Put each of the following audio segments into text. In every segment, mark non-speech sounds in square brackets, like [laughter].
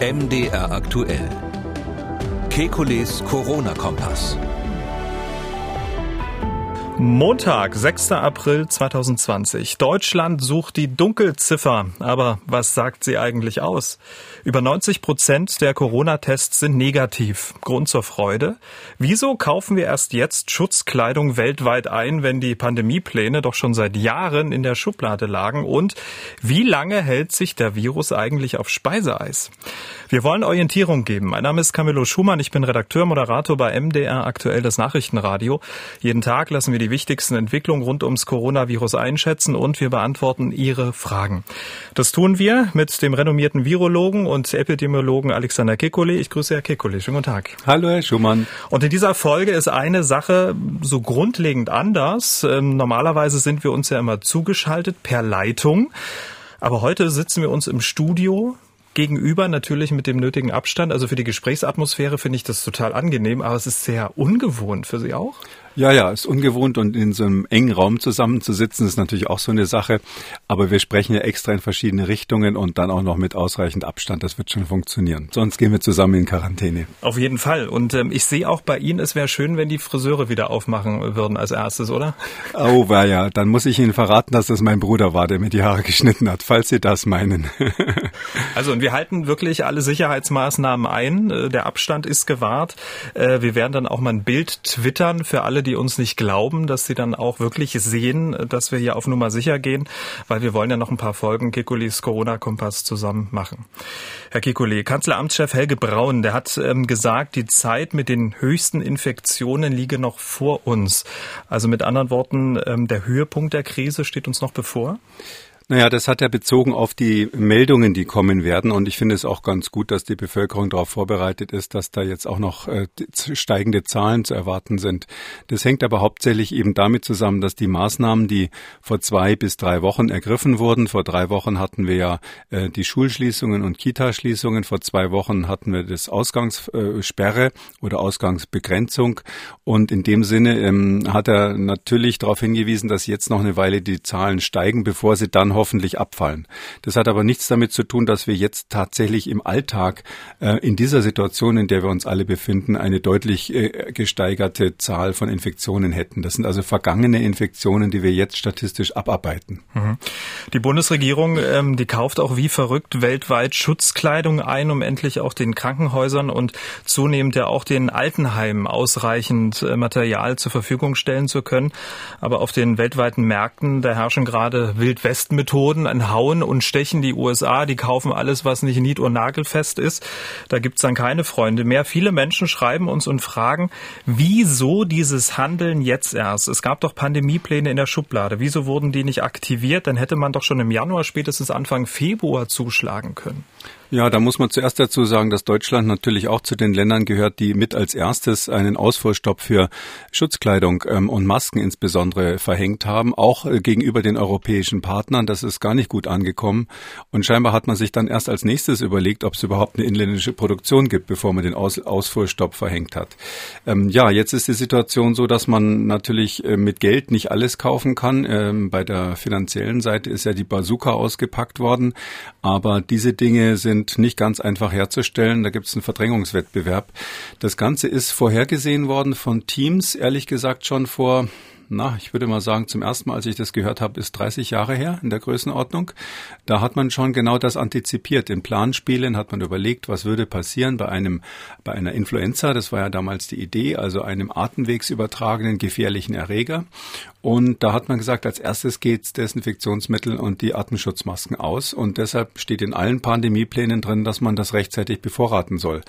MDR aktuell. Kekules Corona-Kompass. Montag, 6. April 2020. Deutschland sucht die Dunkelziffer. Aber was sagt sie eigentlich aus? Über 90 Prozent der Corona-Tests sind negativ. Grund zur Freude. Wieso kaufen wir erst jetzt Schutzkleidung weltweit ein, wenn die Pandemiepläne doch schon seit Jahren in der Schublade lagen? Und wie lange hält sich der Virus eigentlich auf Speiseeis? Wir wollen Orientierung geben. Mein Name ist Camillo Schumann. Ich bin Redakteur, Moderator bei MDR aktuell das Nachrichtenradio. Jeden Tag lassen wir die wichtigsten Entwicklungen rund ums Coronavirus einschätzen und wir beantworten Ihre Fragen. Das tun wir mit dem renommierten Virologen und Epidemiologen Alexander Kekulé. Ich grüße Herr Kekulé. Schönen guten Tag. Hallo, Herr Schumann. Und in dieser Folge ist eine Sache so grundlegend anders. Ähm, normalerweise sind wir uns ja immer zugeschaltet per Leitung. Aber heute sitzen wir uns im Studio gegenüber natürlich mit dem nötigen Abstand. Also für die Gesprächsatmosphäre finde ich das total angenehm, aber es ist sehr ungewohnt für Sie auch. Ja, ja, ist ungewohnt und in so einem engen Raum zusammenzusitzen ist natürlich auch so eine Sache. Aber wir sprechen ja extra in verschiedene Richtungen und dann auch noch mit ausreichend Abstand. Das wird schon funktionieren. Sonst gehen wir zusammen in Quarantäne. Auf jeden Fall. Und ähm, ich sehe auch bei Ihnen, es wäre schön, wenn die Friseure wieder aufmachen würden als erstes, oder? Oh, war ja. Dann muss ich Ihnen verraten, dass das mein Bruder war, der mir die Haare geschnitten hat, falls Sie das meinen. [laughs] also und wir halten wirklich alle Sicherheitsmaßnahmen ein. Äh, der Abstand ist gewahrt. Äh, wir werden dann auch mal ein Bild twittern für alle, die uns nicht glauben, dass sie dann auch wirklich sehen, dass wir hier auf Nummer sicher gehen, weil wir wollen ja noch ein paar Folgen Kikulis Corona-Kompass zusammen machen. Herr Kikuli, Kanzleramtschef Helge Braun, der hat ähm, gesagt, die Zeit mit den höchsten Infektionen liege noch vor uns. Also mit anderen Worten, ähm, der Höhepunkt der Krise steht uns noch bevor? Naja, das hat er bezogen auf die Meldungen, die kommen werden. Und ich finde es auch ganz gut, dass die Bevölkerung darauf vorbereitet ist, dass da jetzt auch noch äh, steigende Zahlen zu erwarten sind. Das hängt aber hauptsächlich eben damit zusammen, dass die Maßnahmen, die vor zwei bis drei Wochen ergriffen wurden, vor drei Wochen hatten wir ja äh, die Schulschließungen und Kitaschließungen, vor zwei Wochen hatten wir das Ausgangssperre äh, oder Ausgangsbegrenzung. Und in dem Sinne ähm, hat er natürlich darauf hingewiesen, dass jetzt noch eine Weile die Zahlen steigen, bevor sie dann hoffentlich abfallen. Das hat aber nichts damit zu tun, dass wir jetzt tatsächlich im Alltag äh, in dieser Situation, in der wir uns alle befinden, eine deutlich äh, gesteigerte Zahl von Infektionen hätten. Das sind also vergangene Infektionen, die wir jetzt statistisch abarbeiten. Mhm. Die Bundesregierung, ähm, die kauft auch wie verrückt weltweit Schutzkleidung ein, um endlich auch den Krankenhäusern und zunehmend ja auch den Altenheimen ausreichend äh, Material zur Verfügung stellen zu können. Aber auf den weltweiten Märkten, da herrschen gerade Wildwestmethoden Methoden, ein Hauen und Stechen. Die USA, die kaufen alles, was nicht nied- und nagelfest ist. Da gibt's dann keine Freunde mehr. Viele Menschen schreiben uns und fragen, wieso dieses Handeln jetzt erst? Es gab doch Pandemiepläne in der Schublade. Wieso wurden die nicht aktiviert? Dann hätte man doch schon im Januar, spätestens Anfang Februar zuschlagen können. Ja, da muss man zuerst dazu sagen, dass Deutschland natürlich auch zu den Ländern gehört, die mit als erstes einen Ausfuhrstopp für Schutzkleidung ähm, und Masken insbesondere verhängt haben, auch äh, gegenüber den europäischen Partnern. Das ist gar nicht gut angekommen. Und scheinbar hat man sich dann erst als nächstes überlegt, ob es überhaupt eine inländische Produktion gibt, bevor man den Aus Ausfuhrstopp verhängt hat. Ähm, ja, jetzt ist die Situation so, dass man natürlich äh, mit Geld nicht alles kaufen kann. Ähm, bei der finanziellen Seite ist ja die Bazooka ausgepackt worden. Aber diese Dinge sind sind nicht ganz einfach herzustellen. Da gibt es einen Verdrängungswettbewerb. Das Ganze ist vorhergesehen worden von Teams, ehrlich gesagt schon vor na, ich würde mal sagen, zum ersten Mal, als ich das gehört habe, ist 30 Jahre her in der Größenordnung. Da hat man schon genau das antizipiert. In Planspielen hat man überlegt, was würde passieren bei einem, bei einer Influenza. Das war ja damals die Idee, also einem atemwegsübertragenen gefährlichen Erreger. Und da hat man gesagt, als erstes geht's Desinfektionsmittel und die Atemschutzmasken aus. Und deshalb steht in allen Pandemieplänen drin, dass man das rechtzeitig bevorraten soll.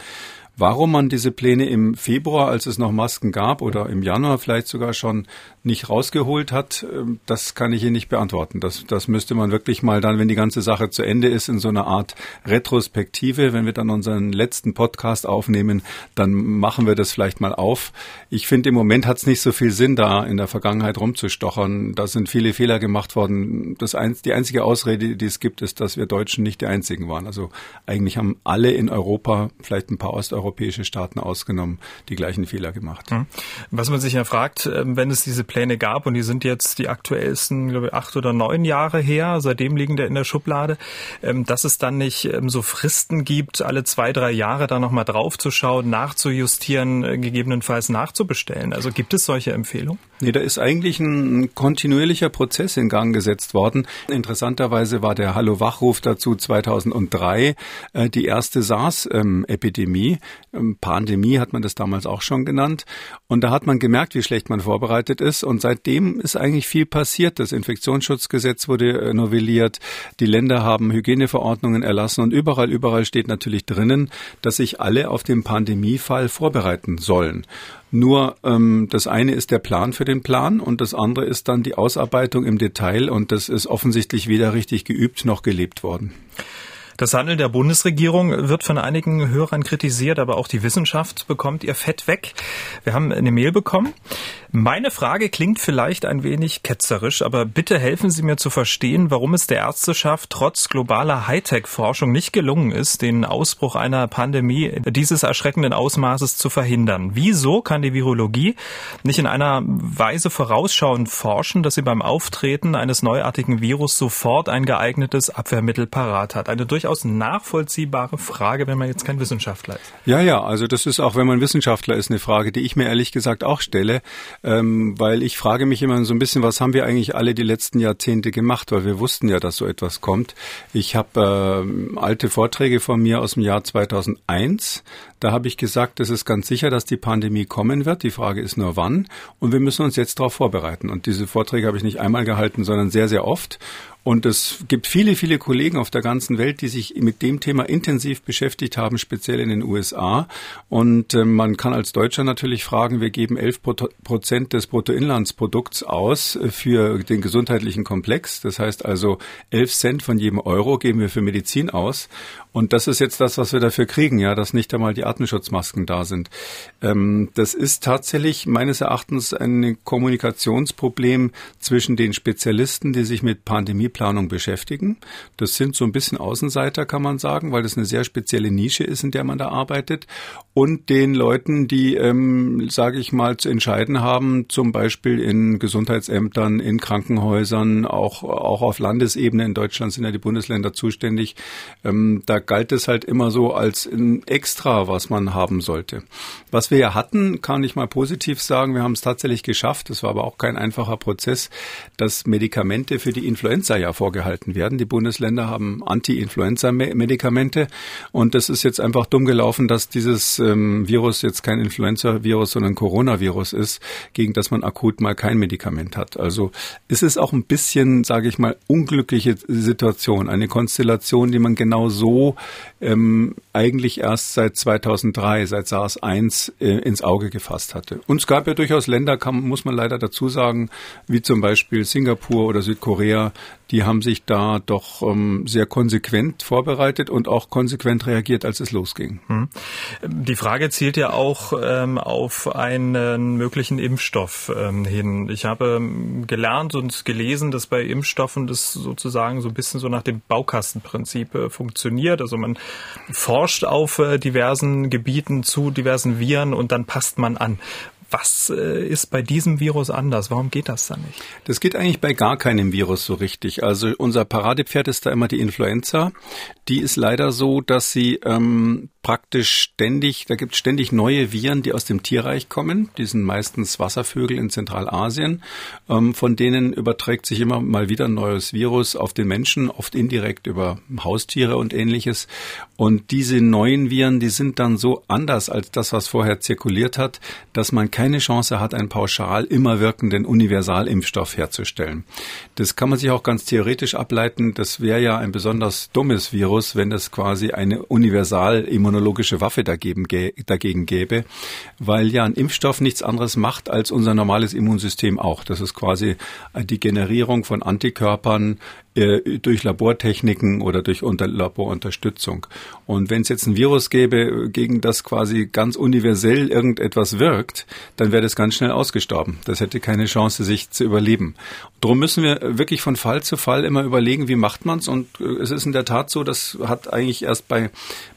Warum man diese Pläne im Februar, als es noch Masken gab, oder im Januar vielleicht sogar schon nicht rausgeholt hat, ähm, das kann ich Ihnen nicht beantworten. Das, das müsste man wirklich mal dann, wenn die ganze Sache zu Ende ist, in so einer Art Retrospektive, wenn wir dann unseren letzten Podcast aufnehmen, dann machen wir das vielleicht mal auf. Ich finde, im Moment hat es nicht so viel Sinn, da in der Vergangenheit rumzustochern. Da sind viele Fehler gemacht worden. Das ein, die einzige Ausrede, die es gibt, ist, dass wir Deutschen nicht die einzigen waren. Also eigentlich haben alle in Europa, vielleicht ein paar Osteuropäer, europäische Staaten ausgenommen, die gleichen Fehler gemacht. Hm. Was man sich ja fragt, ähm, wenn es diese Pläne gab und die sind jetzt die aktuellsten, glaube ich, acht oder neun Jahre her, seitdem liegen der in der Schublade, ähm, dass es dann nicht ähm, so Fristen gibt, alle zwei, drei Jahre da nochmal draufzuschauen, nachzujustieren, äh, gegebenenfalls nachzubestellen. Also gibt es solche Empfehlungen? Nee, da ist eigentlich ein kontinuierlicher Prozess in Gang gesetzt worden. Interessanterweise war der Hallo-Wachruf dazu 2003 äh, die erste SARS-Epidemie. Ähm, Pandemie hat man das damals auch schon genannt. Und da hat man gemerkt, wie schlecht man vorbereitet ist. Und seitdem ist eigentlich viel passiert. Das Infektionsschutzgesetz wurde äh, novelliert. Die Länder haben Hygieneverordnungen erlassen. Und überall, überall steht natürlich drinnen, dass sich alle auf den Pandemiefall vorbereiten sollen. Nur ähm, das eine ist der Plan für den Plan und das andere ist dann die Ausarbeitung im Detail und das ist offensichtlich weder richtig geübt noch gelebt worden. Das Handeln der Bundesregierung wird von einigen Hörern kritisiert, aber auch die Wissenschaft bekommt ihr Fett weg. Wir haben eine Mail bekommen. Meine Frage klingt vielleicht ein wenig ketzerisch, aber bitte helfen Sie mir zu verstehen, warum es der Ärzteschaft trotz globaler Hightech-Forschung nicht gelungen ist, den Ausbruch einer Pandemie dieses erschreckenden Ausmaßes zu verhindern. Wieso kann die Virologie nicht in einer Weise vorausschauend forschen, dass sie beim Auftreten eines neuartigen Virus sofort ein geeignetes Abwehrmittel parat hat? Eine durchaus durchaus nachvollziehbare Frage, wenn man jetzt kein Wissenschaftler ist. Ja, ja, also das ist auch, wenn man Wissenschaftler ist, eine Frage, die ich mir ehrlich gesagt auch stelle, ähm, weil ich frage mich immer so ein bisschen, was haben wir eigentlich alle die letzten Jahrzehnte gemacht, weil wir wussten ja, dass so etwas kommt. Ich habe äh, alte Vorträge von mir aus dem Jahr 2001. Da habe ich gesagt, es ist ganz sicher, dass die Pandemie kommen wird. Die Frage ist nur wann. Und wir müssen uns jetzt darauf vorbereiten. Und diese Vorträge habe ich nicht einmal gehalten, sondern sehr, sehr oft. Und es gibt viele, viele Kollegen auf der ganzen Welt, die sich mit dem Thema intensiv beschäftigt haben, speziell in den USA. Und äh, man kann als Deutscher natürlich fragen, wir geben 11 Prozent des Bruttoinlandsprodukts aus äh, für den gesundheitlichen Komplex. Das heißt also 11 Cent von jedem Euro geben wir für Medizin aus. Und das ist jetzt das, was wir dafür kriegen, ja, dass nicht einmal die Atemschutzmasken da sind. Ähm, das ist tatsächlich meines Erachtens ein Kommunikationsproblem zwischen den Spezialisten, die sich mit Pandemieplanung beschäftigen. Das sind so ein bisschen Außenseiter, kann man sagen, weil das eine sehr spezielle Nische ist, in der man da arbeitet. Und den Leuten, die, ähm, sage ich mal, zu entscheiden haben, zum Beispiel in Gesundheitsämtern, in Krankenhäusern, auch, auch auf Landesebene. In Deutschland sind ja die Bundesländer zuständig. Ähm, da galt es halt immer so als ein Extra, was man haben sollte. Was wir ja hatten, kann ich mal positiv sagen, wir haben es tatsächlich geschafft, das war aber auch kein einfacher Prozess, dass Medikamente für die Influenza ja vorgehalten werden. Die Bundesländer haben Anti-Influenza-Medikamente und das ist jetzt einfach dumm gelaufen, dass dieses ähm, Virus jetzt kein Influenza-Virus, sondern Coronavirus ist, gegen das man akut mal kein Medikament hat. Also ist es auch ein bisschen, sage ich mal, unglückliche Situation, eine Konstellation, die man genau so ähm, eigentlich erst seit 2003, seit SARS-1 äh, ins Auge gefasst hatte. Und es gab ja durchaus Länder, kann, muss man leider dazu sagen, wie zum Beispiel Singapur oder Südkorea, die haben sich da doch ähm, sehr konsequent vorbereitet und auch konsequent reagiert, als es losging. Hm. Die Frage zielt ja auch ähm, auf einen möglichen Impfstoff ähm, hin. Ich habe ähm, gelernt und gelesen, dass bei Impfstoffen das sozusagen so ein bisschen so nach dem Baukastenprinzip äh, funktioniert. Also man forscht auf äh, diversen Gebieten zu diversen Viren und dann passt man an. Was äh, ist bei diesem Virus anders? Warum geht das dann nicht? Das geht eigentlich bei gar keinem Virus so richtig. Also unser Paradepferd ist da immer die Influenza. Die ist leider so, dass sie ähm, praktisch ständig, da gibt es ständig neue Viren, die aus dem Tierreich kommen. Die sind meistens Wasservögel in Zentralasien. Ähm, von denen überträgt sich immer mal wieder ein neues Virus auf den Menschen, oft indirekt über Haustiere und ähnliches. Und diese neuen Viren, die sind dann so anders als das, was vorher zirkuliert hat, dass man keine Chance hat, einen pauschal immer wirkenden Universalimpfstoff herzustellen. Das kann man sich auch ganz theoretisch ableiten. Das wäre ja ein besonders dummes Virus, wenn es quasi eine universal-immunologische Waffe dagegen, dagegen gäbe, weil ja ein Impfstoff nichts anderes macht als unser normales Immunsystem auch. Das ist quasi die Generierung von Antikörpern äh, durch Labortechniken oder durch unter Laborunterstützung. Und wenn es jetzt ein Virus gäbe, gegen das quasi ganz universell irgendetwas wirkt, dann wäre das ganz schnell ausgestorben. Das hätte keine Chance, sich zu überleben. Darum müssen wir wirklich von Fall zu Fall immer überlegen, wie macht man's. Und äh, es ist in der Tat so, das hat eigentlich erst bei,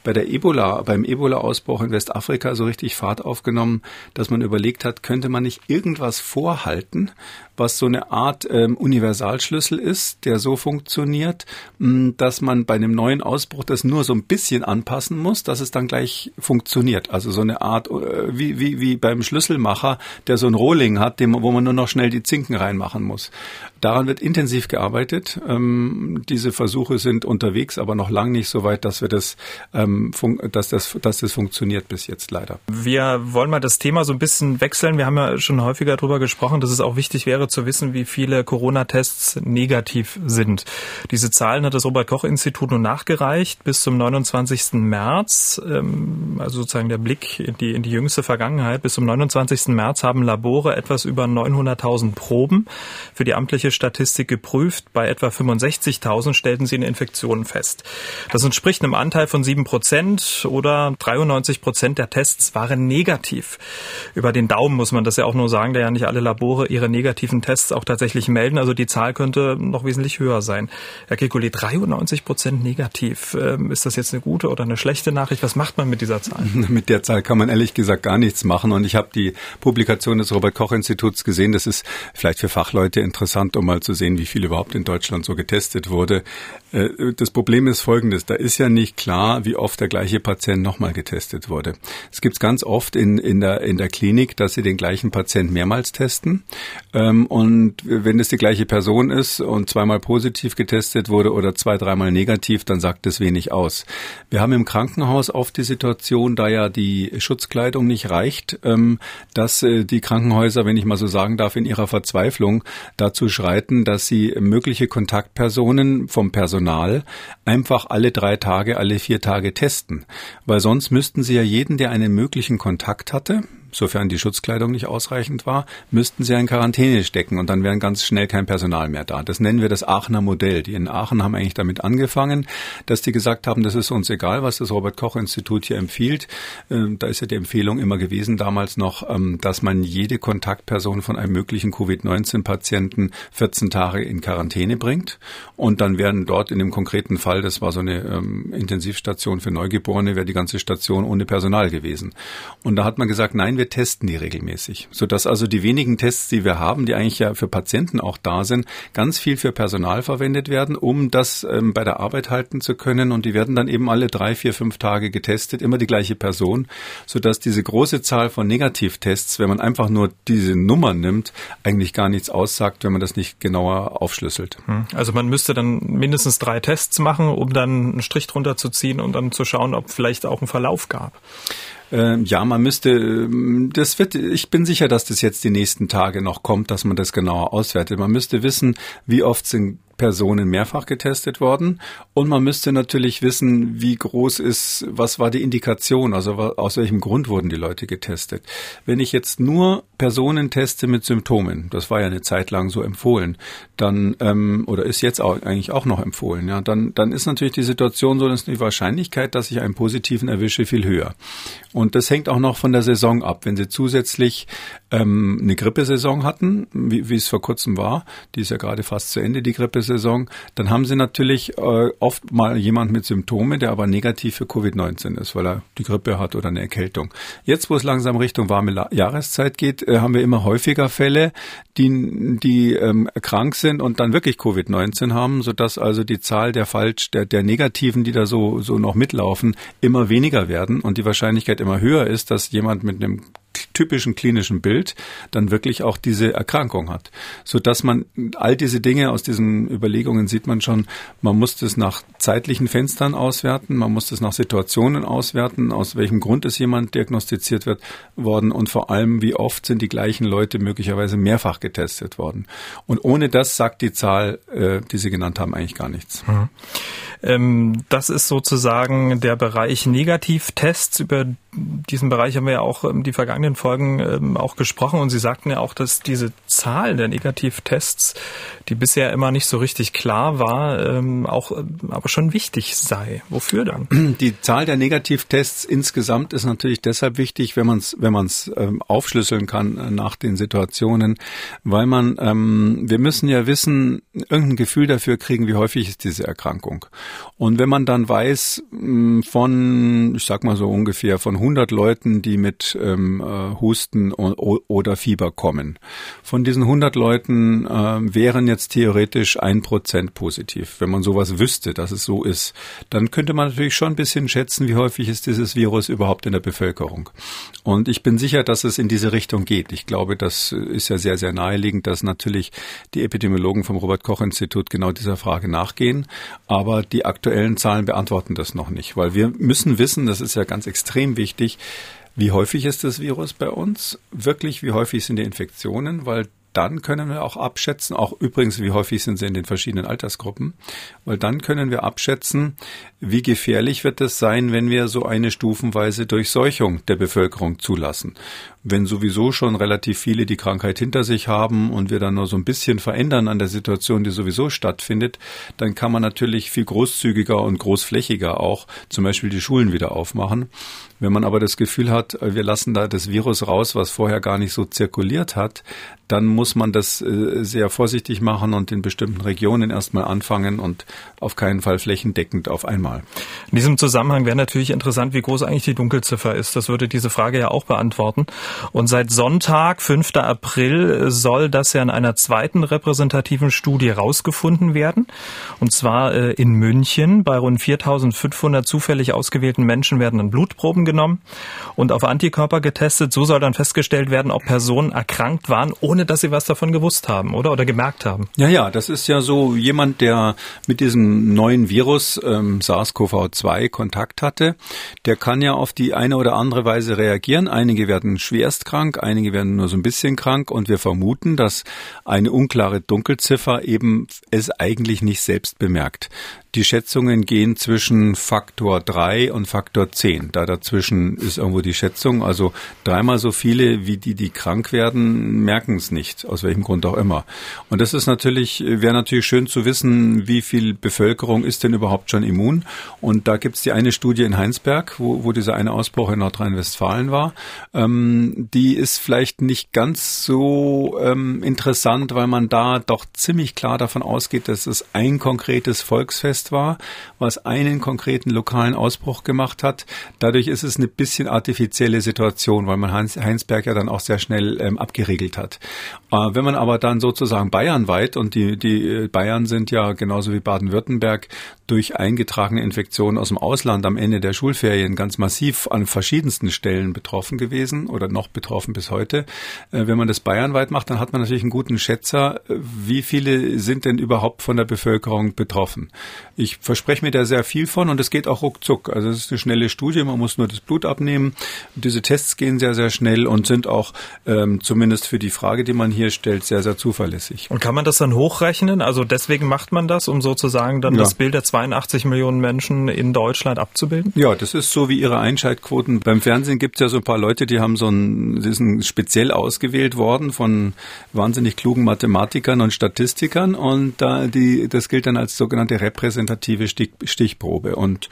bei der Ebola, beim Ebola-Ausbruch in Westafrika so richtig Fahrt aufgenommen, dass man überlegt hat, könnte man nicht irgendwas vorhalten, was so eine Art ähm, Universalschlüssel ist, der so funktioniert, mh, hm, dass man bei einem neuen Ausbruch das nur so ein bisschen anpassen muss, dass es dann gleich funktioniert. Also so eine Art, äh, wie, wie, wie beim Schlüsselmacher, der so ein Rohling hat, dem, wo man nur noch schnell die Zinken reinmachen muss. Daran wird intensiv gearbeitet. Ähm, diese Versuche sind unterwegs, aber noch lang nicht so weit, dass wir das, ähm, dass das, dass das funktioniert bis jetzt leider. Wir wollen mal das Thema so ein bisschen wechseln. Wir haben ja schon häufiger darüber gesprochen, dass es auch wichtig wäre zu wissen, wie viele Corona-Tests negativ sind. Diese Zahlen hat das Robert-Koch-Institut nun nachgereicht bis zum 29. März. Ähm, also sozusagen der Blick in die, in die jüngste Vergangenheit. Bis zum 29. März haben Labore etwas über 900.000 Proben für die amtliche Statistik geprüft. Bei etwa 65.000 stellten sie eine Infektion fest. Das entspricht einem Anteil von 7 Prozent oder 93 Prozent der Tests waren negativ. Über den Daumen muss man das ja auch nur sagen, da ja nicht alle Labore ihre negativen Tests auch tatsächlich melden. Also die Zahl könnte noch wesentlich höher sein. Herr Kekulé, 93 Prozent negativ. Ähm, ist das jetzt eine gute oder eine schlechte Nachricht? Was macht man mit dieser Zahl? [laughs] Mit der Zahl kann man ehrlich gesagt gar nichts machen. Und ich habe die Publikation des Robert Koch Instituts gesehen. Das ist vielleicht für Fachleute interessant, um mal zu sehen, wie viel überhaupt in Deutschland so getestet wurde. Äh, das Problem ist folgendes. Da ist ja nicht klar, wie oft der gleiche Patient nochmal getestet wurde. Es gibt ganz oft in, in, der, in der Klinik, dass sie den gleichen Patient mehrmals testen. Ähm, und wenn es die gleiche Person ist und zweimal positiv getestet wurde oder zwei, dreimal negativ, dann sagt das wenig aus. Wir haben im Krankenhaus oft die Situation, da ja die Schutzkleidung nicht reicht, ähm, dass äh, die Krankenhäuser, wenn ich mal so sagen darf, in ihrer Verzweiflung dazu schreiten, dass sie mögliche Kontaktpersonen vom Personal einfach alle drei Tage, alle vier Tage testen. Weil sonst müssten sie ja jeden, der einen möglichen Kontakt hatte, sofern die Schutzkleidung nicht ausreichend war, müssten sie in Quarantäne stecken und dann wären ganz schnell kein Personal mehr da. Das nennen wir das Aachener Modell. Die in Aachen haben eigentlich damit angefangen, dass die gesagt haben, das ist uns egal, was das Robert Koch Institut hier empfiehlt. Ähm, da ist ja die Empfehlung immer gewesen damals noch, ähm, dass man jede Kontaktperson von einem möglichen Covid-19-Patienten 14 Tage in Quarantäne bringt und dann werden dort in dem konkreten Fall, das war so eine ähm, Intensivstation für Neugeborene, wäre die ganze Station ohne Personal gewesen. Und da hat man gesagt, nein, wir wir testen die regelmäßig, sodass also die wenigen Tests, die wir haben, die eigentlich ja für Patienten auch da sind, ganz viel für Personal verwendet werden, um das ähm, bei der Arbeit halten zu können. Und die werden dann eben alle drei, vier, fünf Tage getestet, immer die gleiche Person, sodass diese große Zahl von Negativtests, wenn man einfach nur diese Nummer nimmt, eigentlich gar nichts aussagt, wenn man das nicht genauer aufschlüsselt. Hm. Also man müsste dann mindestens drei Tests machen, um dann einen Strich drunter zu ziehen und dann zu schauen, ob vielleicht auch ein Verlauf gab. Ähm, ja, man müsste, ähm, das wird, ich bin sicher, dass das jetzt die nächsten Tage noch kommt, dass man das genauer auswertet. Man müsste wissen, wie oft sind Personen mehrfach getestet worden. Und man müsste natürlich wissen, wie groß ist, was war die Indikation, also aus welchem Grund wurden die Leute getestet. Wenn ich jetzt nur Personen teste mit Symptomen, das war ja eine Zeit lang so empfohlen, dann, ähm, oder ist jetzt auch, eigentlich auch noch empfohlen, ja, dann, dann ist natürlich die Situation so, dass die Wahrscheinlichkeit, dass ich einen positiven erwische, viel höher. Und das hängt auch noch von der Saison ab. Wenn Sie zusätzlich ähm, eine Grippesaison hatten, wie, wie es vor kurzem war, die ist ja gerade fast zu Ende, die Grippesaison, Saison, dann haben sie natürlich äh, oft mal jemand mit Symptomen, der aber negativ für Covid-19 ist, weil er die Grippe hat oder eine Erkältung. Jetzt, wo es langsam Richtung warme Jahreszeit geht, äh, haben wir immer häufiger Fälle, die, die ähm, krank sind und dann wirklich Covid-19 haben, sodass also die Zahl der falsch, der, der Negativen, die da so, so noch mitlaufen, immer weniger werden und die Wahrscheinlichkeit immer höher ist, dass jemand mit einem typischen klinischen Bild dann wirklich auch diese Erkrankung hat. So dass man all diese Dinge aus diesen Überlegungen sieht man schon, man muss das nach zeitlichen Fenstern auswerten, man muss das nach Situationen auswerten, aus welchem Grund ist jemand diagnostiziert wird worden und vor allem, wie oft sind die gleichen Leute möglicherweise mehrfach getestet worden. Und ohne das sagt die Zahl, äh, die Sie genannt haben, eigentlich gar nichts. Mhm. Ähm, das ist sozusagen der Bereich Negativtests, über diesem Bereich haben wir ja auch ähm, die vergangenen Folgen ähm, auch gesprochen und Sie sagten ja auch, dass diese Zahl der Negativtests, die bisher immer nicht so richtig klar war, ähm, auch aber schon wichtig sei. Wofür dann? Die Zahl der Negativtests insgesamt ist natürlich deshalb wichtig, wenn man es wenn man es aufschlüsseln kann äh, nach den Situationen, weil man wir müssen ja wissen, irgendein Gefühl dafür kriegen, wie häufig ist diese Erkrankung. Und wenn man dann weiß von, ich sag mal so ungefähr von 100 Leuten, die mit ähm, äh, Husten oder Fieber kommen. Von diesen 100 Leuten äh, wären jetzt theoretisch ein Prozent positiv. Wenn man sowas wüsste, dass es so ist, dann könnte man natürlich schon ein bisschen schätzen, wie häufig ist dieses Virus überhaupt in der Bevölkerung. Und ich bin sicher, dass es in diese Richtung geht. Ich glaube, das ist ja sehr, sehr naheliegend, dass natürlich die Epidemiologen vom Robert Koch Institut genau dieser Frage nachgehen. Aber die aktuellen Zahlen beantworten das noch nicht, weil wir müssen wissen, das ist ja ganz extrem wichtig, wichtig, wie häufig ist das Virus bei uns? Wirklich, wie häufig sind die Infektionen? Weil dann können wir auch abschätzen, auch übrigens, wie häufig sind sie in den verschiedenen Altersgruppen, weil dann können wir abschätzen, wie gefährlich wird es sein, wenn wir so eine stufenweise Durchseuchung der Bevölkerung zulassen. Wenn sowieso schon relativ viele die Krankheit hinter sich haben und wir dann nur so ein bisschen verändern an der Situation, die sowieso stattfindet, dann kann man natürlich viel großzügiger und großflächiger auch zum Beispiel die Schulen wieder aufmachen. Wenn man aber das Gefühl hat, wir lassen da das Virus raus, was vorher gar nicht so zirkuliert hat, dann muss man das äh, sehr vorsichtig machen und in bestimmten Regionen erstmal anfangen und auf keinen Fall flächendeckend auf einmal. In diesem Zusammenhang wäre natürlich interessant, wie groß eigentlich die Dunkelziffer ist. Das würde diese Frage ja auch beantworten. Und seit Sonntag, 5. April, soll das ja in einer zweiten repräsentativen Studie rausgefunden werden. Und zwar äh, in München. Bei rund 4500 zufällig ausgewählten Menschen werden dann Blutproben genommen und auf Antikörper getestet. So soll dann festgestellt werden, ob Personen erkrankt waren, ohne dass sie was davon gewusst haben, oder? Oder gemerkt haben. Ja, ja, das ist ja so jemand, der mit diesem neuen Virus ähm, SARS-CoV-2 Kontakt hatte, der kann ja auf die eine oder andere Weise reagieren. Einige werden schwerst krank, einige werden nur so ein bisschen krank und wir vermuten, dass eine unklare Dunkelziffer eben es eigentlich nicht selbst bemerkt. Die Schätzungen gehen zwischen Faktor 3 und Faktor 10. Da dazwischen ist irgendwo die Schätzung. Also dreimal so viele wie die, die krank werden, merken es nicht, aus welchem Grund auch immer. Und das ist natürlich, wäre natürlich schön zu wissen, wie viel Bevölkerung ist denn überhaupt schon immun. Und da gibt es die eine Studie in Heinsberg, wo, wo dieser eine Ausbruch in Nordrhein-Westfalen war. Ähm, die ist vielleicht nicht ganz so ähm, interessant, weil man da doch ziemlich klar davon ausgeht, dass es ein konkretes Volksfest begrenzt war, was einen konkreten lokalen Ausbruch gemacht hat. Dadurch ist es eine bisschen artifizielle Situation, weil man Heinsberg ja dann auch sehr schnell ähm, abgeriegelt hat. Äh, wenn man aber dann sozusagen bayernweit, und die, die äh, Bayern sind ja genauso wie Baden-Württemberg durch eingetragene Infektionen aus dem Ausland am Ende der Schulferien ganz massiv an verschiedensten Stellen betroffen gewesen oder noch betroffen bis heute. Äh, wenn man das bayernweit macht, dann hat man natürlich einen guten Schätzer, wie viele sind denn überhaupt von der Bevölkerung betroffen ich verspreche mir da sehr viel von und es geht auch ruckzuck. Also es ist eine schnelle Studie, man muss nur das Blut abnehmen. Diese Tests gehen sehr, sehr schnell und sind auch ähm, zumindest für die Frage, die man hier stellt, sehr, sehr zuverlässig. Und kann man das dann hochrechnen? Also deswegen macht man das, um sozusagen dann ja. das Bild der 82 Millionen Menschen in Deutschland abzubilden? Ja, das ist so wie Ihre Einschaltquoten. Beim Fernsehen gibt es ja so ein paar Leute, die haben so ein, die sind speziell ausgewählt worden von wahnsinnig klugen Mathematikern und Statistikern und da die, das gilt dann als sogenannte repräsentative Stich, Stichprobe. Und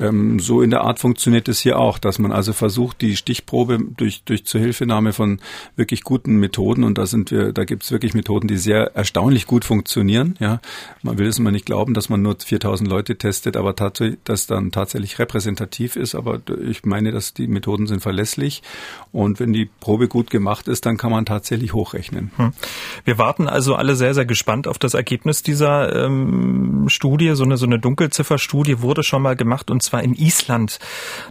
ähm, so in der Art funktioniert es hier auch, dass man also versucht, die Stichprobe durch, durch Zuhilfenahme von wirklich guten Methoden, und da sind wir, da gibt es wirklich Methoden, die sehr erstaunlich gut funktionieren. Ja, man will es immer nicht glauben, dass man nur 4000 Leute testet, aber tatsächlich, das dann tatsächlich repräsentativ ist. Aber ich meine, dass die Methoden sind verlässlich. Und wenn die Probe gut gemacht ist, dann kann man tatsächlich hochrechnen. Hm. Wir warten also alle sehr, sehr gespannt auf das Ergebnis dieser ähm, Studie. So eine, so eine Dunkelzifferstudie wurde schon mal gemacht und zwar in Island.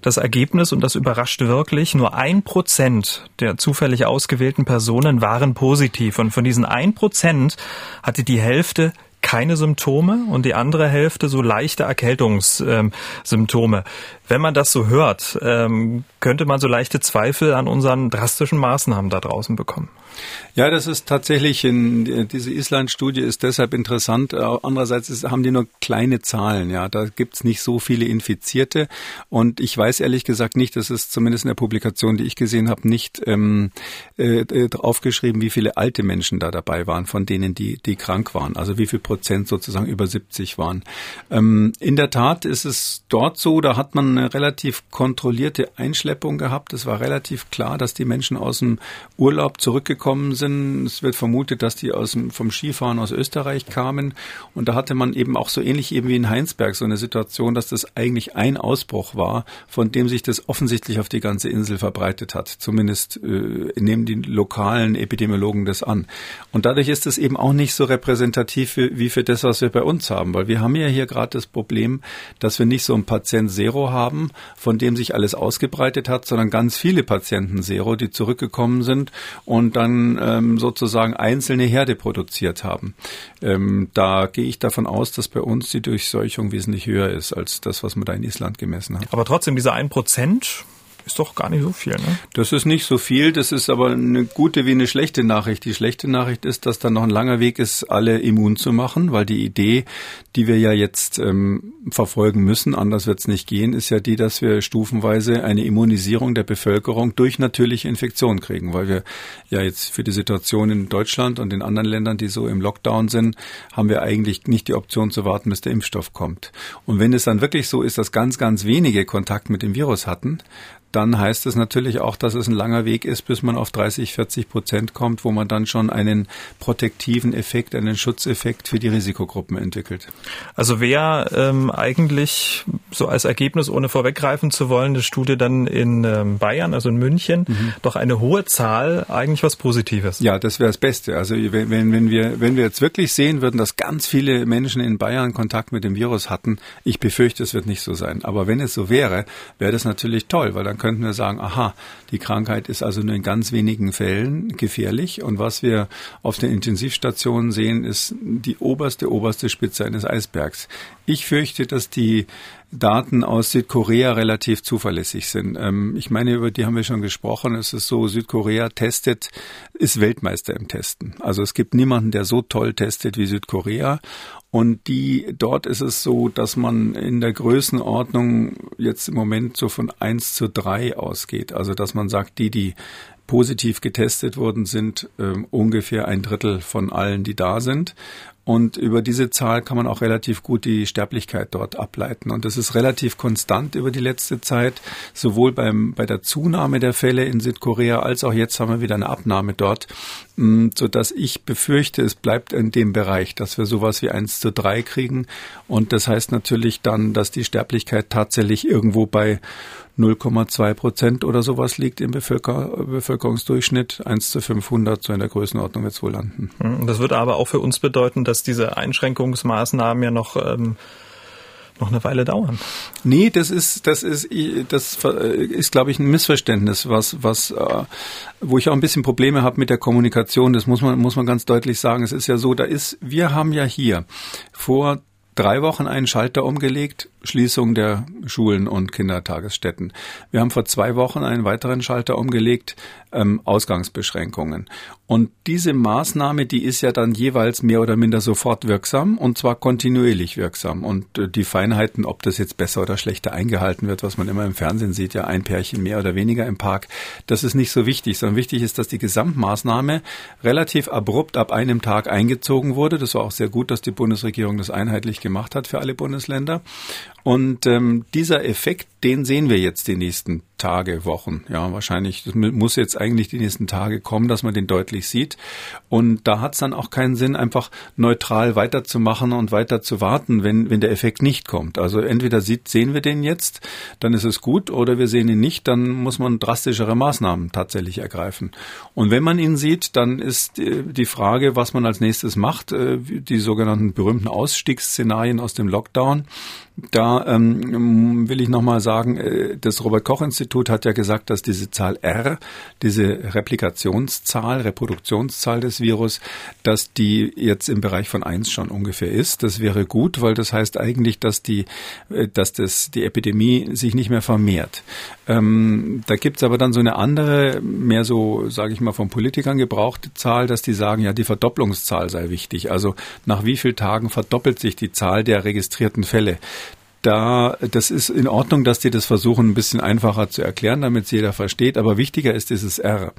Das Ergebnis, und das überrascht wirklich, nur ein Prozent der zufällig ausgewählten Personen waren positiv. Und von diesen ein Prozent hatte die Hälfte keine Symptome und die andere Hälfte so leichte Erkältungssymptome. Wenn man das so hört, ähm, könnte man so leichte Zweifel an unseren drastischen Maßnahmen da draußen bekommen. Ja, das ist tatsächlich, in, diese Island-Studie ist deshalb interessant. Andererseits ist, haben die nur kleine Zahlen. Ja, da gibt's nicht so viele Infizierte. Und ich weiß ehrlich gesagt nicht, das ist zumindest in der Publikation, die ich gesehen habe, nicht ähm, äh, äh aufgeschrieben, wie viele alte Menschen da dabei waren, von denen, die, die krank waren. Also wie viel Prozent sozusagen über 70 waren. Ähm, in der Tat ist es dort so, da hat man eine relativ kontrollierte Einschleppung gehabt. Es war relativ klar, dass die Menschen aus dem Urlaub zurückgekommen sind. Es wird vermutet, dass die aus dem, vom Skifahren aus Österreich kamen. Und da hatte man eben auch so ähnlich eben wie in Heinsberg so eine Situation, dass das eigentlich ein Ausbruch war, von dem sich das offensichtlich auf die ganze Insel verbreitet hat. Zumindest äh, nehmen die lokalen Epidemiologen das an. Und dadurch ist es eben auch nicht so repräsentativ für, wie für das, was wir bei uns haben, weil wir haben ja hier gerade das Problem, dass wir nicht so ein Patient Zero haben, von dem sich alles ausgebreitet hat, sondern ganz viele Patienten Zero, die zurückgekommen sind und dann ähm, sozusagen einzelne Herde produziert haben. Ähm, da gehe ich davon aus, dass bei uns die Durchseuchung wesentlich höher ist als das, was man da in Island gemessen hat. Aber trotzdem, diese ein Prozent ist doch gar nicht so viel, ne? Das ist nicht so viel, das ist aber eine gute wie eine schlechte Nachricht. Die schlechte Nachricht ist, dass da noch ein langer Weg ist, alle immun zu machen, weil die Idee, die wir ja jetzt ähm, verfolgen müssen, anders wird es nicht gehen, ist ja die, dass wir stufenweise eine Immunisierung der Bevölkerung durch natürliche Infektion kriegen, weil wir ja jetzt für die Situation in Deutschland und in anderen Ländern, die so im Lockdown sind, haben wir eigentlich nicht die Option zu warten, bis der Impfstoff kommt. Und wenn es dann wirklich so ist, dass ganz, ganz wenige Kontakt mit dem Virus hatten, dann heißt es natürlich auch, dass es ein langer Weg ist, bis man auf 30, 40 Prozent kommt, wo man dann schon einen protektiven Effekt, einen Schutzeffekt für die Risikogruppen entwickelt. Also wäre ähm, eigentlich so als Ergebnis, ohne vorweggreifen zu wollen, eine Studie dann in ähm, Bayern, also in München, mhm. doch eine hohe Zahl eigentlich was Positives. Ja, das wäre das Beste. Also wenn, wenn, wir, wenn wir jetzt wirklich sehen würden, dass ganz viele Menschen in Bayern Kontakt mit dem Virus hatten, ich befürchte, es wird nicht so sein. Aber wenn es so wäre, wäre das natürlich toll, weil dann könnten wir sagen, aha, die Krankheit ist also nur in ganz wenigen Fällen gefährlich. Und was wir auf den Intensivstationen sehen, ist die oberste, oberste Spitze eines Eisbergs. Ich fürchte, dass die Daten aus Südkorea relativ zuverlässig sind. Ähm, ich meine, über die haben wir schon gesprochen. Es ist so, Südkorea testet, ist Weltmeister im Testen. Also es gibt niemanden, der so toll testet wie Südkorea. Und die, dort ist es so, dass man in der Größenordnung jetzt im Moment so von eins zu drei ausgeht. Also, dass man sagt, die, die positiv getestet wurden, sind äh, ungefähr ein Drittel von allen, die da sind. Und über diese Zahl kann man auch relativ gut die Sterblichkeit dort ableiten. Und das ist relativ konstant über die letzte Zeit, sowohl beim, bei der Zunahme der Fälle in Südkorea als auch jetzt haben wir wieder eine Abnahme dort, so dass ich befürchte, es bleibt in dem Bereich, dass wir sowas wie eins zu drei kriegen. Und das heißt natürlich dann, dass die Sterblichkeit tatsächlich irgendwo bei 0,2 Prozent oder sowas liegt im Bevölker Bevölkerungsdurchschnitt. 1 zu 500, so in der Größenordnung wird es wohl landen. Hm, das würde aber auch für uns bedeuten, dass diese Einschränkungsmaßnahmen ja noch ähm, noch eine Weile dauern. Nee, das ist, das ist, das ist, glaube ich, ein Missverständnis, was, was, äh, wo ich auch ein bisschen Probleme habe mit der Kommunikation. Das muss man, muss man ganz deutlich sagen. Es ist ja so, da ist, wir haben ja hier vor drei Wochen einen Schalter umgelegt, Schließung der Schulen und Kindertagesstätten. Wir haben vor zwei Wochen einen weiteren Schalter umgelegt, ähm, Ausgangsbeschränkungen. Und diese Maßnahme, die ist ja dann jeweils mehr oder minder sofort wirksam und zwar kontinuierlich wirksam. Und äh, die Feinheiten, ob das jetzt besser oder schlechter eingehalten wird, was man immer im Fernsehen sieht, ja ein Pärchen mehr oder weniger im Park, das ist nicht so wichtig, sondern wichtig ist, dass die Gesamtmaßnahme relativ abrupt ab einem Tag eingezogen wurde. Das war auch sehr gut, dass die Bundesregierung das einheitlich gemacht hat für alle Bundesländer. Und ähm, dieser Effekt, den sehen wir jetzt die nächsten Tage, Wochen. Ja, wahrscheinlich, das muss jetzt eigentlich die nächsten Tage kommen, dass man den deutlich sieht. Und da hat es dann auch keinen Sinn, einfach neutral weiterzumachen und weiter zu warten, wenn, wenn der Effekt nicht kommt. Also entweder sieht, sehen wir den jetzt, dann ist es gut, oder wir sehen ihn nicht, dann muss man drastischere Maßnahmen tatsächlich ergreifen. Und wenn man ihn sieht, dann ist äh, die Frage, was man als nächstes macht, äh, die sogenannten berühmten Ausstiegsszenarien aus dem Lockdown Da ähm, will ich nochmal sagen, äh, das Robert-Koch-Institut hat ja gesagt, dass diese Zahl R, diese Replikationszahl, Reproduktionszahl des Virus, dass die jetzt im Bereich von eins schon ungefähr ist. Das wäre gut, weil das heißt eigentlich, dass die, äh, dass das, die Epidemie sich nicht mehr vermehrt. Ähm, da gibt's aber dann so eine andere, mehr so, sage ich mal, von Politikern gebrauchte Zahl, dass die sagen, ja, die Verdopplungszahl sei wichtig. Also nach wie vielen Tagen verdoppelt sich die Zahl der registrierten Fälle da, das ist in Ordnung, dass die das versuchen, ein bisschen einfacher zu erklären, damit es jeder versteht. Aber wichtiger ist dieses R.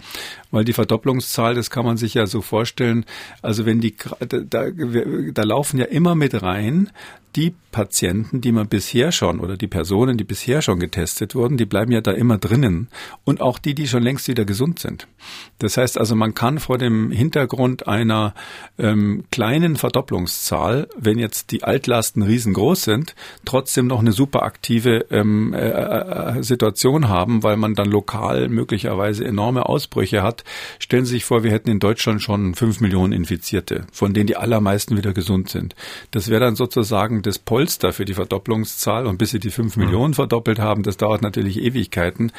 Weil die Verdopplungszahl, das kann man sich ja so vorstellen. Also wenn die, da, da laufen ja immer mit rein die Patienten, die man bisher schon oder die Personen, die bisher schon getestet wurden, die bleiben ja da immer drinnen und auch die, die schon längst wieder gesund sind. Das heißt also, man kann vor dem Hintergrund einer ähm, kleinen Verdopplungszahl, wenn jetzt die Altlasten riesengroß sind, trotzdem noch eine super aktive ähm, äh, äh, Situation haben, weil man dann lokal möglicherweise enorme Ausbrüche hat. Stellen Sie sich vor, wir hätten in Deutschland schon fünf Millionen Infizierte, von denen die allermeisten wieder gesund sind. Das wäre dann sozusagen das Polster für die Verdopplungszahl und bis sie die fünf mhm. Millionen verdoppelt haben, das dauert natürlich Ewigkeiten.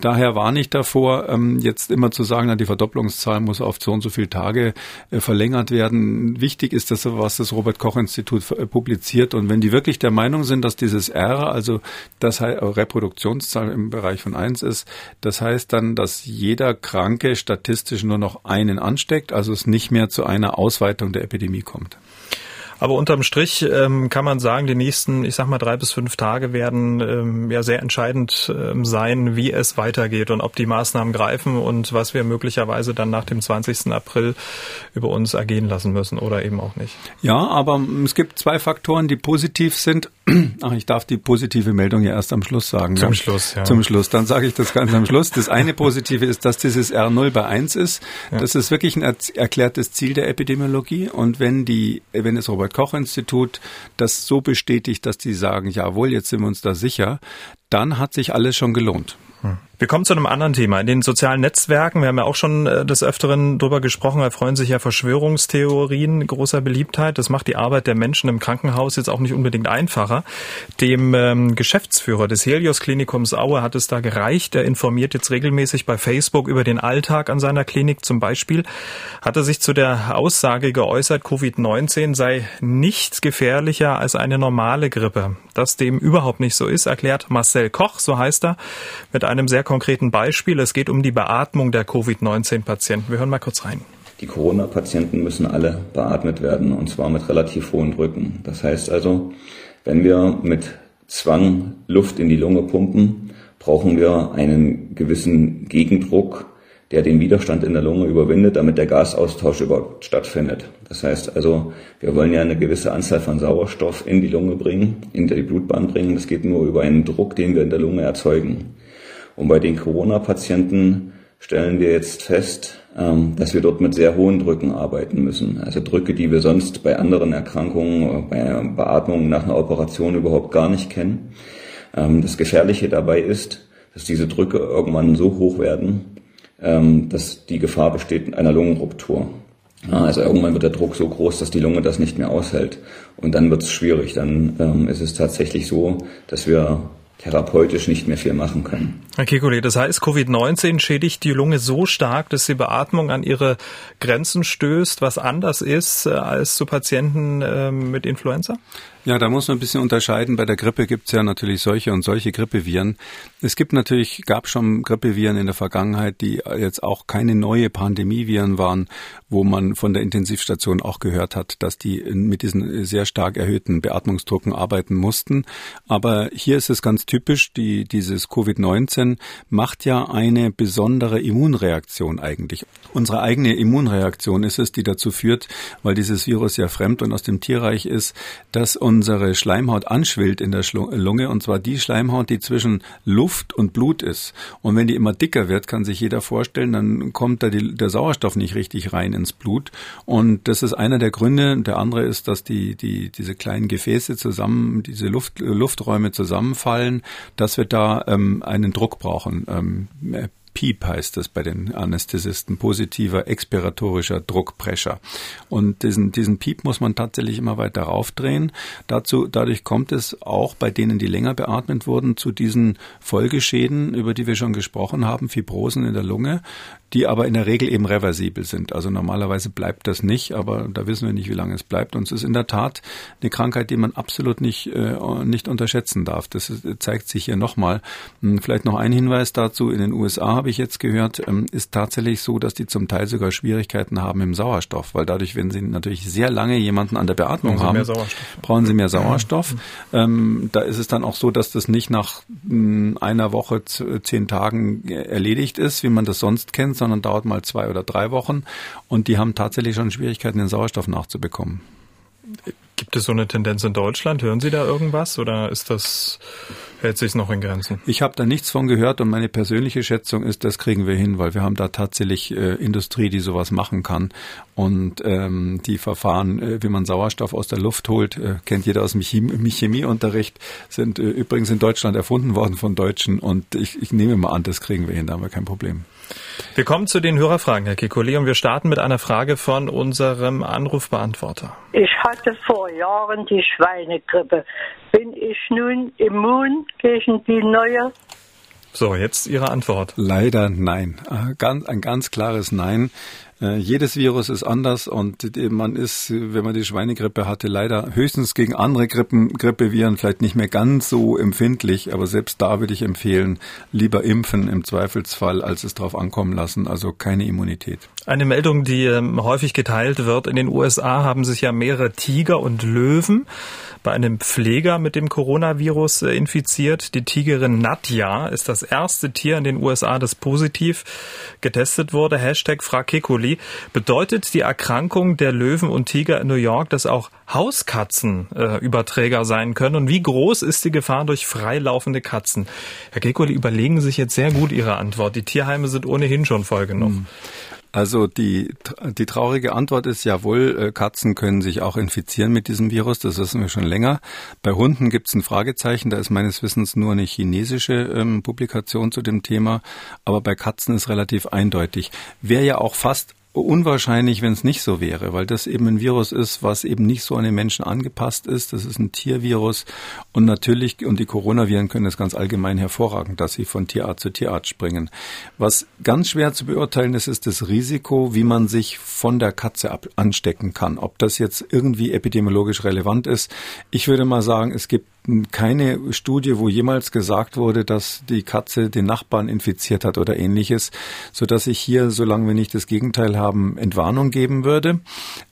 Daher warne ich davor, ähm, jetzt immer zu sagen, na, die Verdopplungszahl muss auf so und so viele Tage äh, verlängert werden. Wichtig ist das, was das Robert Koch Institut äh, publiziert. Und wenn die wirklich der Meinung sind, dass dieses R, also das Reproduktionszahl im Bereich von eins ist, das heißt dann, dass jeder Kranke statistisch nur noch einen ansteckt, also es nicht mehr zu einer Ausweitung der Epidemie kommt. Aber unterm Strich ähm, kann man sagen, die nächsten, ich sag mal, drei bis fünf Tage werden ähm, ja sehr entscheidend ähm, sein, wie es weitergeht und ob die Maßnahmen greifen und was wir möglicherweise dann nach dem 20. April über uns ergehen lassen müssen oder eben auch nicht. Ja, aber es gibt zwei Faktoren, die positiv sind. Ach, ich darf die positive Meldung ja erst am Schluss sagen. Zum ja. Schluss, ja. Zum Schluss. Dann sage ich das ganz am Schluss. Das eine Positive ist, dass dieses R0 bei 1 ist. Ja. Das ist wirklich ein erklärtes Ziel der Epidemiologie. Und wenn die, wenn Robert Robert-Koch-Institut das so bestätigt, dass die sagen, jawohl, jetzt sind wir uns da sicher, dann hat sich alles schon gelohnt. Hm. Wir kommen zu einem anderen Thema. In den sozialen Netzwerken, wir haben ja auch schon äh, des Öfteren drüber gesprochen, erfreuen sich ja Verschwörungstheorien großer Beliebtheit. Das macht die Arbeit der Menschen im Krankenhaus jetzt auch nicht unbedingt einfacher. Dem ähm, Geschäftsführer des Helios Klinikums Aue hat es da gereicht. Er informiert jetzt regelmäßig bei Facebook über den Alltag an seiner Klinik. Zum Beispiel hat er sich zu der Aussage geäußert, Covid-19 sei nichts gefährlicher als eine normale Grippe. Dass dem überhaupt nicht so ist, erklärt Marcel Koch, so heißt er, mit einem sehr konkreten Beispiel. Es geht um die Beatmung der Covid-19-Patienten. Wir hören mal kurz rein. Die Corona-Patienten müssen alle beatmet werden und zwar mit relativ hohen Drücken. Das heißt also, wenn wir mit Zwang Luft in die Lunge pumpen, brauchen wir einen gewissen Gegendruck, der den Widerstand in der Lunge überwindet, damit der Gasaustausch überhaupt stattfindet. Das heißt also, wir wollen ja eine gewisse Anzahl von Sauerstoff in die Lunge bringen, in die Blutbahn bringen. Das geht nur über einen Druck, den wir in der Lunge erzeugen. Und bei den Corona-Patienten stellen wir jetzt fest, ähm, dass wir dort mit sehr hohen Drücken arbeiten müssen. Also Drücke, die wir sonst bei anderen Erkrankungen, bei Beatmungen nach einer Operation überhaupt gar nicht kennen. Ähm, das Gefährliche dabei ist, dass diese Drücke irgendwann so hoch werden, ähm, dass die Gefahr besteht einer Lungenruptur. Also irgendwann wird der Druck so groß, dass die Lunge das nicht mehr aushält. Und dann wird es schwierig. Dann ist es tatsächlich so, dass wir therapeutisch nicht mehr viel machen können. Herr Kekulé, das heißt, Covid-19 schädigt die Lunge so stark, dass die Beatmung an ihre Grenzen stößt, was anders ist äh, als zu Patienten ähm, mit Influenza? Ja, da muss man ein bisschen unterscheiden. Bei der Grippe gibt es ja natürlich solche und solche Grippeviren. Es gibt natürlich, gab schon Grippeviren in der Vergangenheit, die jetzt auch keine neue Pandemieviren waren, wo man von der Intensivstation auch gehört hat, dass die mit diesen sehr stark erhöhten Beatmungsdrucken arbeiten mussten. Aber hier ist es ganz typisch, die, dieses Covid-19 macht ja eine besondere Immunreaktion eigentlich. Unsere eigene Immunreaktion ist es, die dazu führt, weil dieses Virus ja fremd und aus dem Tierreich ist, dass unsere Schleimhaut anschwillt in der Lunge, und zwar die Schleimhaut, die zwischen Luft und Blut ist. Und wenn die immer dicker wird, kann sich jeder vorstellen, dann kommt da die, der Sauerstoff nicht richtig rein ins Blut. Und das ist einer der Gründe. Der andere ist, dass die, die, diese kleinen Gefäße zusammen, diese Luft, Lufträume zusammenfallen, dass wir da ähm, einen Druck brauchen. Ähm, PEEP heißt es bei den Anästhesisten, positiver expiratorischer Druckpressure. Und diesen, diesen PEEP muss man tatsächlich immer weiter raufdrehen. Dazu, dadurch kommt es auch bei denen, die länger beatmet wurden, zu diesen Folgeschäden, über die wir schon gesprochen haben, Fibrosen in der Lunge, die aber in der Regel eben reversibel sind. Also normalerweise bleibt das nicht, aber da wissen wir nicht, wie lange es bleibt. Und es ist in der Tat eine Krankheit, die man absolut nicht, äh, nicht unterschätzen darf. Das ist, zeigt sich hier nochmal. Hm, vielleicht noch ein Hinweis dazu. In den USA habe ich jetzt gehört, ähm, ist tatsächlich so, dass die zum Teil sogar Schwierigkeiten haben im Sauerstoff, weil dadurch, wenn sie natürlich sehr lange jemanden an der Beatmung haben, brauchen sie mehr Sauerstoff. Ja. Ähm, da ist es dann auch so, dass das nicht nach hm, einer Woche, zehn Tagen erledigt ist, wie man das sonst kennt, sondern dauert mal zwei oder drei Wochen. Und die haben tatsächlich schon Schwierigkeiten, den Sauerstoff nachzubekommen. Gibt es so eine Tendenz in Deutschland? Hören Sie da irgendwas oder ist das hält sich noch in Grenzen? Ich habe da nichts von gehört und meine persönliche Schätzung ist, das kriegen wir hin, weil wir haben da tatsächlich äh, Industrie, die sowas machen kann und ähm, die Verfahren, äh, wie man Sauerstoff aus der Luft holt, äh, kennt jeder aus dem Chemieunterricht, sind äh, übrigens in Deutschland erfunden worden von Deutschen und ich, ich nehme mal an, das kriegen wir hin, da haben wir kein Problem. Wir kommen zu den Hörerfragen, Herr Kikoli, und wir starten mit einer Frage von unserem Anrufbeantworter. Ich hatte vor Jahren die Schweinegrippe. Bin ich nun immun gegen die neue? So, jetzt Ihre Antwort. Leider nein. Äh, ein ganz klares Nein. Äh, jedes Virus ist anders und man ist, wenn man die Schweinegrippe hatte, leider höchstens gegen andere Grippen, Grippeviren vielleicht nicht mehr ganz so empfindlich, aber selbst da würde ich empfehlen, lieber impfen im Zweifelsfall, als es drauf ankommen lassen, also keine Immunität. Eine Meldung, die ähm, häufig geteilt wird. In den USA haben sich ja mehrere Tiger und Löwen bei einem Pfleger mit dem Coronavirus äh, infiziert. Die Tigerin Nadja ist das erste Tier in den USA, das positiv getestet wurde. Hashtag Frakekuli. Bedeutet die Erkrankung der Löwen und Tiger in New York, dass auch Hauskatzen äh, Überträger sein können? Und wie groß ist die Gefahr durch freilaufende Katzen? Herr Kekuli, überlegen sich jetzt sehr gut Ihre Antwort. Die Tierheime sind ohnehin schon voll genug. Hm. Also die, die traurige Antwort ist jawohl, äh, Katzen können sich auch infizieren mit diesem Virus, das wissen wir schon länger. Bei Hunden gibt es ein Fragezeichen, da ist meines Wissens nur eine chinesische ähm, Publikation zu dem Thema, aber bei Katzen ist relativ eindeutig. Wäre ja auch fast unwahrscheinlich, wenn es nicht so wäre, weil das eben ein Virus ist, was eben nicht so an den Menschen angepasst ist. Das ist ein Tiervirus und natürlich, und die Coronaviren können es ganz allgemein hervorragend, dass sie von Tierart zu Tierart springen. Was ganz schwer zu beurteilen ist, ist das Risiko, wie man sich von der Katze ab anstecken kann. Ob das jetzt irgendwie epidemiologisch relevant ist. Ich würde mal sagen, es gibt keine Studie, wo jemals gesagt wurde, dass die Katze den Nachbarn infiziert hat oder ähnliches, so dass ich hier, solange wir nicht das Gegenteil haben, Entwarnung geben würde.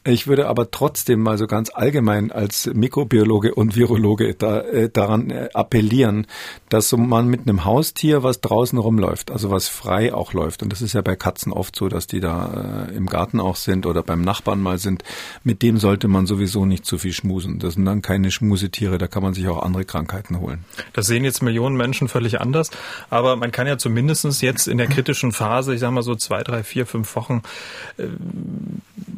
Ich würde aber trotzdem mal so ganz allgemein als Mikrobiologe und Virologe da, äh, daran äh, appellieren, dass so man mit einem Haustier, was draußen rumläuft, also was frei auch läuft, und das ist ja bei Katzen oft so, dass die da äh, im Garten auch sind oder beim Nachbarn mal sind, mit dem sollte man sowieso nicht zu viel schmusen. Das sind dann keine Schmusetiere, da kann man sich auch andere Krankheiten holen. Das sehen jetzt Millionen Menschen völlig anders, aber man kann ja zumindest jetzt in der kritischen Phase, ich sage mal so zwei, drei, vier, fünf Wochen, äh,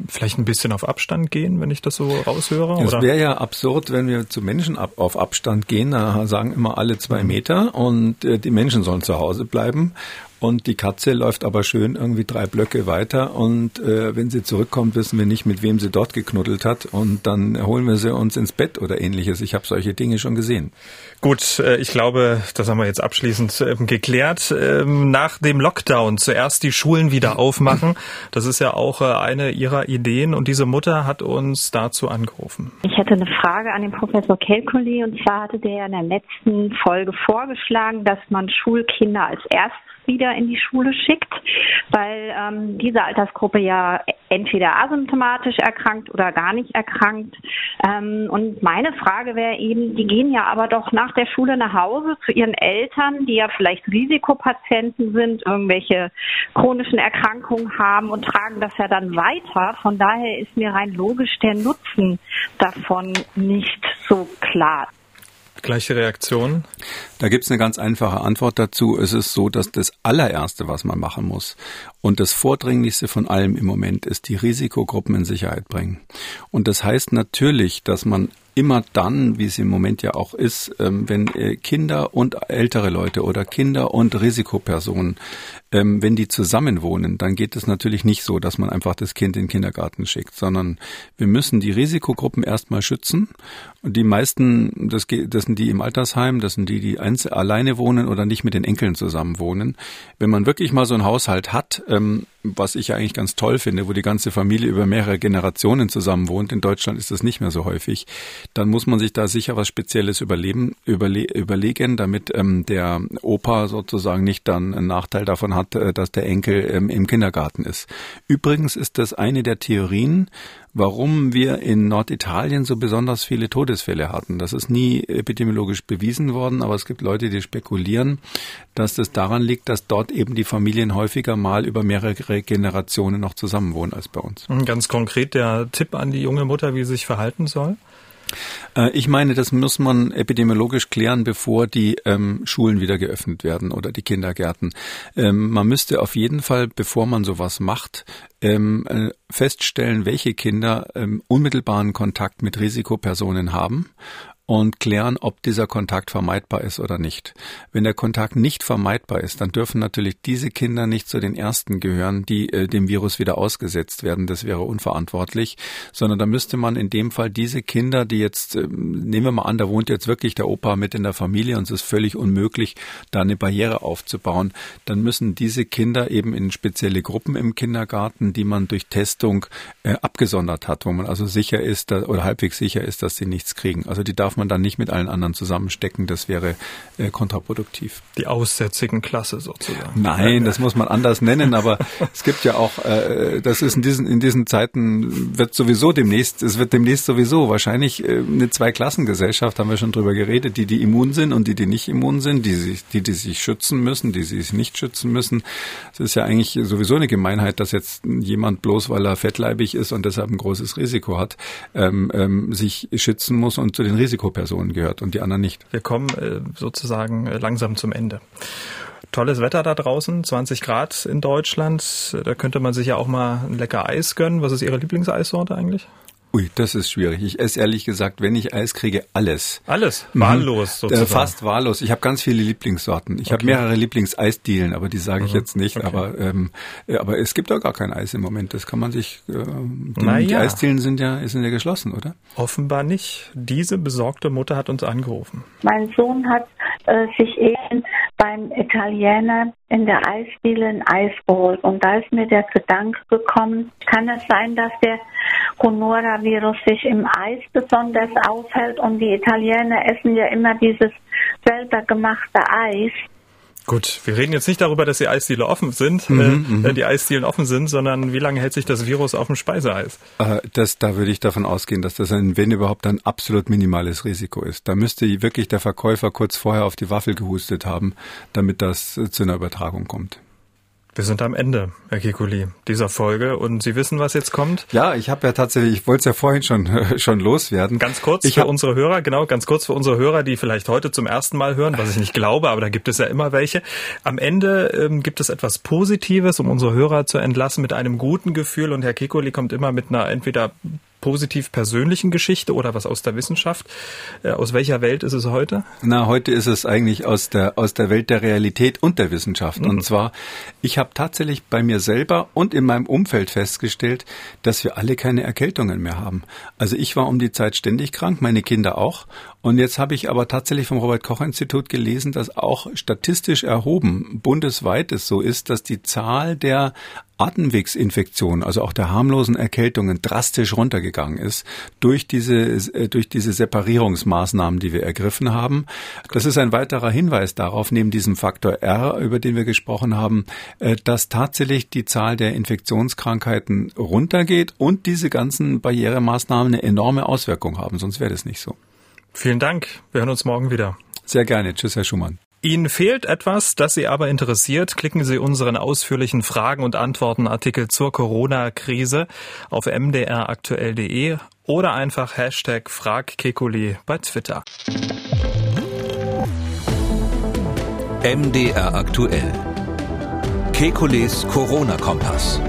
vielleicht ein bisschen auf Abstand gehen, wenn ich das so raushöre? Es wäre ja absurd, wenn wir zu Menschen ab, auf Abstand gehen. Da sagen immer alle zwei. Meter und äh, die Menschen sollen zu Hause bleiben. Und die Katze läuft aber schön irgendwie drei Blöcke weiter und äh, wenn sie zurückkommt, wissen wir nicht, mit wem sie dort geknuddelt hat und dann holen wir sie uns ins Bett oder ähnliches. Ich habe solche Dinge schon gesehen. Gut, äh, ich glaube, das haben wir jetzt abschließend äh, geklärt. Ähm, nach dem Lockdown zuerst die Schulen wieder aufmachen. Das ist ja auch äh, eine Ihrer Ideen und diese Mutter hat uns dazu angerufen. Ich hätte eine Frage an den Professor Kelkoli und zwar hatte der ja in der letzten Folge vorgeschlagen, dass man Schulkinder als erstes wieder in die Schule schickt, weil ähm, diese Altersgruppe ja entweder asymptomatisch erkrankt oder gar nicht erkrankt. Ähm, und meine Frage wäre eben, die gehen ja aber doch nach der Schule nach Hause zu ihren Eltern, die ja vielleicht Risikopatienten sind, irgendwelche chronischen Erkrankungen haben und tragen das ja dann weiter. Von daher ist mir rein logisch der Nutzen davon nicht so klar. Gleiche Reaktion? Da gibt es eine ganz einfache Antwort dazu. Es ist so, dass das allererste, was man machen muss und das vordringlichste von allem im Moment ist, die Risikogruppen in Sicherheit bringen. Und das heißt natürlich, dass man immer dann, wie es im Moment ja auch ist, ähm, wenn äh, Kinder und ältere Leute oder Kinder und Risikopersonen, ähm, wenn die zusammenwohnen, dann geht es natürlich nicht so, dass man einfach das Kind in den Kindergarten schickt, sondern wir müssen die Risikogruppen erstmal schützen. Und die meisten, das, das sind die im Altersheim, das sind die, die alleine wohnen oder nicht mit den Enkeln zusammen wohnen. Wenn man wirklich mal so einen Haushalt hat, ähm, was ich ja eigentlich ganz toll finde, wo die ganze Familie über mehrere Generationen zusammen wohnt, in Deutschland ist das nicht mehr so häufig, dann muss man sich da sicher was Spezielles überleben, überle überlegen, damit ähm, der Opa sozusagen nicht dann einen Nachteil davon hat, äh, dass der Enkel ähm, im Kindergarten ist. Übrigens ist das eine der Theorien, warum wir in Norditalien so besonders viele Todesfälle hatten. Das ist nie epidemiologisch bewiesen worden, aber es gibt Leute, die spekulieren, dass das daran liegt, dass dort eben die Familien häufiger mal über mehrere Generationen noch zusammenwohnen als bei uns. Ganz konkret der Tipp an die junge Mutter, wie sie sich verhalten soll? Äh, ich meine, das muss man epidemiologisch klären, bevor die ähm, Schulen wieder geöffnet werden oder die Kindergärten. Ähm, man müsste auf jeden Fall, bevor man sowas macht, ähm, äh, feststellen, welche Kinder ähm, unmittelbaren Kontakt mit Risikopersonen haben und klären, ob dieser Kontakt vermeidbar ist oder nicht. Wenn der Kontakt nicht vermeidbar ist, dann dürfen natürlich diese Kinder nicht zu den ersten gehören, die äh, dem Virus wieder ausgesetzt werden. Das wäre unverantwortlich, sondern da müsste man in dem Fall diese Kinder, die jetzt, äh, nehmen wir mal an, da wohnt jetzt wirklich der Opa mit in der Familie und es ist völlig unmöglich, da eine Barriere aufzubauen, dann müssen diese Kinder eben in spezielle Gruppen im Kindergarten, die man durch Testung äh, abgesondert hat, wo man also sicher ist dass, oder halbwegs sicher ist, dass sie nichts kriegen. Also die darf darf man dann nicht mit allen anderen zusammenstecken. Das wäre äh, kontraproduktiv. Die aussätzigen Klasse sozusagen. Nein, das muss man anders nennen, aber [laughs] es gibt ja auch, äh, das ist in diesen, in diesen Zeiten wird sowieso demnächst, es wird demnächst sowieso wahrscheinlich äh, eine Zweiklassengesellschaft, haben wir schon drüber geredet, die, die immun sind und die, die nicht immun sind, die sich, die, die sich schützen müssen, die sich nicht schützen müssen. Es ist ja eigentlich sowieso eine Gemeinheit, dass jetzt jemand bloß, weil er fettleibig ist und deshalb ein großes Risiko hat, ähm, ähm, sich schützen muss und zu den Risiko Risikopersonen gehört und die anderen nicht. Wir kommen äh, sozusagen äh, langsam zum Ende. Tolles Wetter da draußen, 20 Grad in Deutschland. Da könnte man sich ja auch mal ein lecker Eis gönnen. Was ist Ihre Lieblingseissorte eigentlich? Ui, das ist schwierig. Ich esse ehrlich gesagt, wenn ich Eis kriege, alles. Alles? Mhm. Wahllos mhm. sozusagen? Fast wahllos. Ich habe ganz viele Lieblingssorten. Ich okay. habe mehrere Lieblingseisdielen, aber die sage ich mhm. jetzt nicht. Okay. Aber, ähm, aber es gibt auch gar kein Eis im Moment. Das kann man sich... Äh, die, naja. die Eisdielen sind ja, sind ja geschlossen, oder? Offenbar nicht. Diese besorgte Mutter hat uns angerufen. Mein Sohn hat äh, sich eben beim Italiener in der Eisdiele ein Eis geholt. Und da ist mir der Gedanke gekommen, kann es sein, dass der Coronavirus sich im Eis besonders aufhält und die Italiener essen ja immer dieses selber gemachte Eis. Gut, wir reden jetzt nicht darüber, dass die Eisdiele offen sind, mhm, äh, mhm. die Eisdielen offen sind, sondern wie lange hält sich das Virus auf dem Speiseeis? Äh, das, da würde ich davon ausgehen, dass das ein, wenn überhaupt, ein absolut minimales Risiko ist. Da müsste wirklich der Verkäufer kurz vorher auf die Waffel gehustet haben, damit das äh, zu einer Übertragung kommt. Wir sind am Ende, Herr Kikuli, dieser Folge und Sie wissen, was jetzt kommt? Ja, ich habe ja tatsächlich, ich wollte es ja vorhin schon [laughs] schon loswerden. Ganz kurz ich für unsere Hörer, genau, ganz kurz für unsere Hörer, die vielleicht heute zum ersten Mal hören, was ich nicht glaube, aber da gibt es ja immer welche. Am Ende ähm, gibt es etwas Positives, um unsere Hörer zu entlassen mit einem guten Gefühl und Herr Kikuli kommt immer mit einer entweder positiv persönlichen Geschichte oder was aus der Wissenschaft? Äh, aus welcher Welt ist es heute? Na, heute ist es eigentlich aus der, aus der Welt der Realität und der Wissenschaft. Mhm. Und zwar, ich habe tatsächlich bei mir selber und in meinem Umfeld festgestellt, dass wir alle keine Erkältungen mehr haben. Also ich war um die Zeit ständig krank, meine Kinder auch. Und jetzt habe ich aber tatsächlich vom Robert Koch Institut gelesen, dass auch statistisch erhoben bundesweit es so ist, dass die Zahl der Atemwegsinfektionen, also auch der harmlosen Erkältungen drastisch runtergegangen ist durch diese, äh, durch diese Separierungsmaßnahmen, die wir ergriffen haben. Das ist ein weiterer Hinweis darauf, neben diesem Faktor R, über den wir gesprochen haben, äh, dass tatsächlich die Zahl der Infektionskrankheiten runtergeht und diese ganzen Barrieremaßnahmen eine enorme Auswirkung haben, sonst wäre das nicht so. Vielen Dank. Wir hören uns morgen wieder. Sehr gerne. Tschüss, Herr Schumann. Ihnen fehlt etwas, das Sie aber interessiert, klicken Sie unseren ausführlichen Fragen und Antworten Artikel zur Corona-Krise auf mdraktuell.de oder einfach Hashtag FragKekuli bei Twitter. MDR aktuell. Kekules Corona-Kompass.